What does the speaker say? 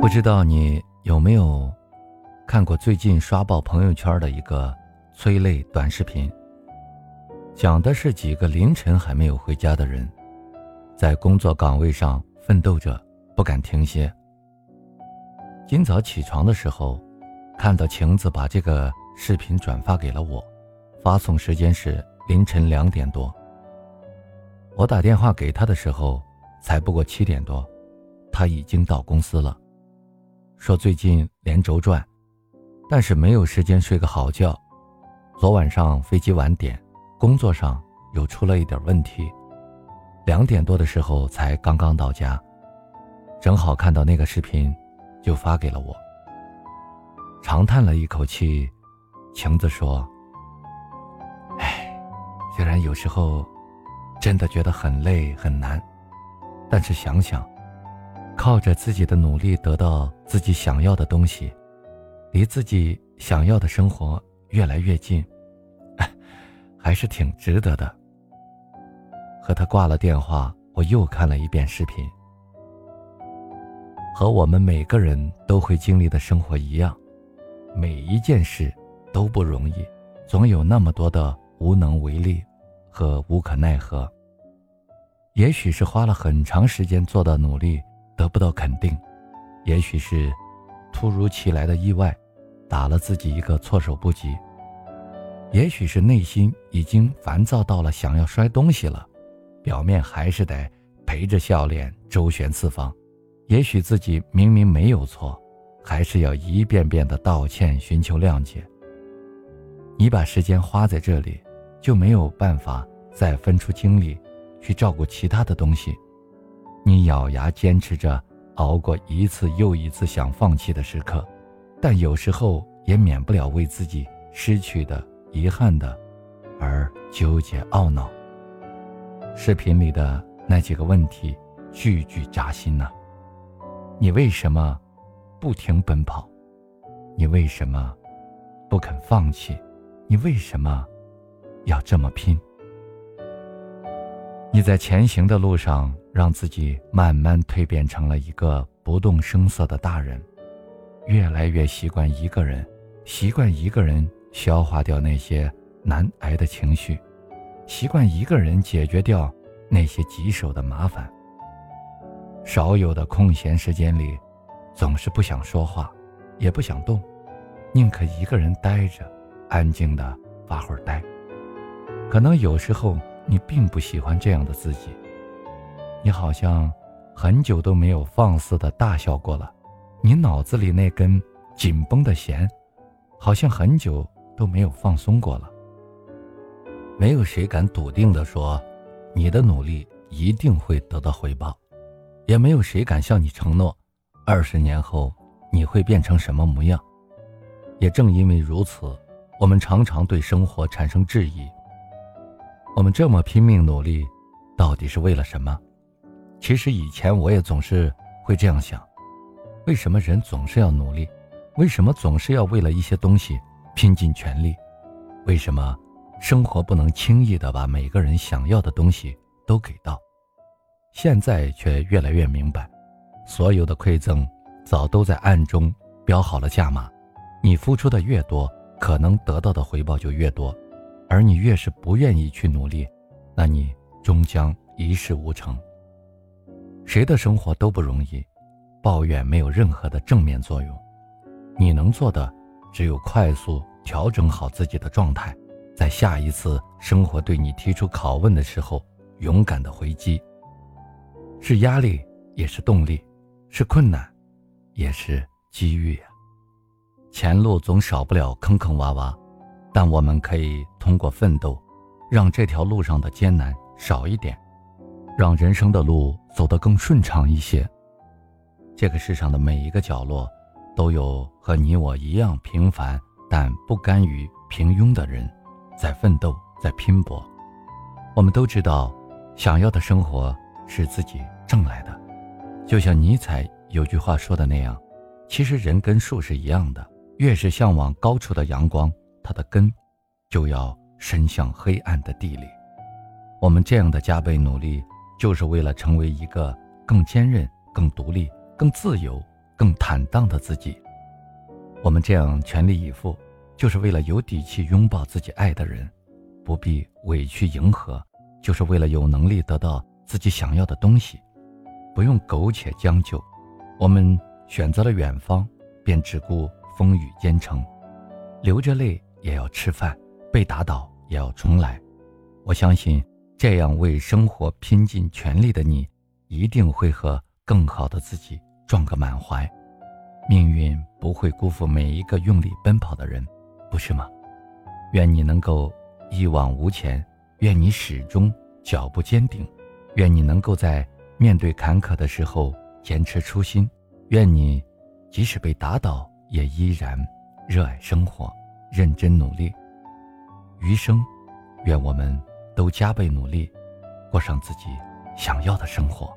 不知道你有没有看过最近刷爆朋友圈的一个催泪短视频？讲的是几个凌晨还没有回家的人，在工作岗位上奋斗着，不敢停歇。今早起床的时候，看到晴子把这个视频转发给了我，发送时间是凌晨两点多。我打电话给他的时候，才不过七点多，他已经到公司了。说最近连轴转，但是没有时间睡个好觉。昨晚上飞机晚点，工作上又出了一点问题，两点多的时候才刚刚到家，正好看到那个视频，就发给了我。长叹了一口气，晴子说：“哎，虽然有时候真的觉得很累很难，但是想想……”靠着自己的努力得到自己想要的东西，离自己想要的生活越来越近，还是挺值得的。和他挂了电话，我又看了一遍视频。和我们每个人都会经历的生活一样，每一件事都不容易，总有那么多的无能为力和无可奈何。也许是花了很长时间做的努力。得不到肯定，也许是突如其来的意外，打了自己一个措手不及；也许是内心已经烦躁到了想要摔东西了，表面还是得陪着笑脸周旋四方；也许自己明明没有错，还是要一遍遍的道歉寻求谅解。你把时间花在这里，就没有办法再分出精力去照顾其他的东西。你咬牙坚持着，熬过一次又一次想放弃的时刻，但有时候也免不了为自己失去的、遗憾的而纠结懊恼。视频里的那几个问题，句句扎心呐。你为什么不停奔跑？你为什么不肯放弃？你为什么要这么拼？你在前行的路上。让自己慢慢蜕变成了一个不动声色的大人，越来越习惯一个人，习惯一个人消化掉那些难挨的情绪，习惯一个人解决掉那些棘手的麻烦。少有的空闲时间里，总是不想说话，也不想动，宁可一个人待着，安静的发会儿呆。可能有时候你并不喜欢这样的自己。你好像很久都没有放肆的大笑过了，你脑子里那根紧绷的弦，好像很久都没有放松过了。没有谁敢笃定的说，你的努力一定会得到回报，也没有谁敢向你承诺，二十年后你会变成什么模样。也正因为如此，我们常常对生活产生质疑：我们这么拼命努力，到底是为了什么？其实以前我也总是会这样想：为什么人总是要努力？为什么总是要为了一些东西拼尽全力？为什么生活不能轻易的把每个人想要的东西都给到？现在却越来越明白，所有的馈赠早都在暗中标好了价码。你付出的越多，可能得到的回报就越多；而你越是不愿意去努力，那你终将一事无成。谁的生活都不容易，抱怨没有任何的正面作用。你能做的，只有快速调整好自己的状态，在下一次生活对你提出拷问的时候，勇敢的回击。是压力，也是动力；是困难，也是机遇呀。前路总少不了坑坑洼洼，但我们可以通过奋斗，让这条路上的艰难少一点。让人生的路走得更顺畅一些。这个世上的每一个角落，都有和你我一样平凡但不甘于平庸的人，在奋斗，在拼搏。我们都知道，想要的生活是自己挣来的。就像尼采有句话说的那样，其实人跟树是一样的，越是向往高处的阳光，它的根就要伸向黑暗的地里。我们这样的加倍努力。就是为了成为一个更坚韧、更独立、更自由、更坦荡的自己。我们这样全力以赴，就是为了有底气拥抱自己爱的人，不必委屈迎合，就是为了有能力得到自己想要的东西，不用苟且将就。我们选择了远方，便只顾风雨兼程，流着泪也要吃饭，被打倒也要重来。我相信，这样为生活拼尽全力的你，一定会和更好的自己撞个满怀。命运不会辜负每一个用力奔跑的人，不是吗？愿你能够一往无前，愿你始终脚步坚定，愿你能够在面对坎坷的时候坚持初心，愿你即使被打倒也依然热爱生活，认真努力。余生，愿我们都加倍努力，过上自己想要的生活。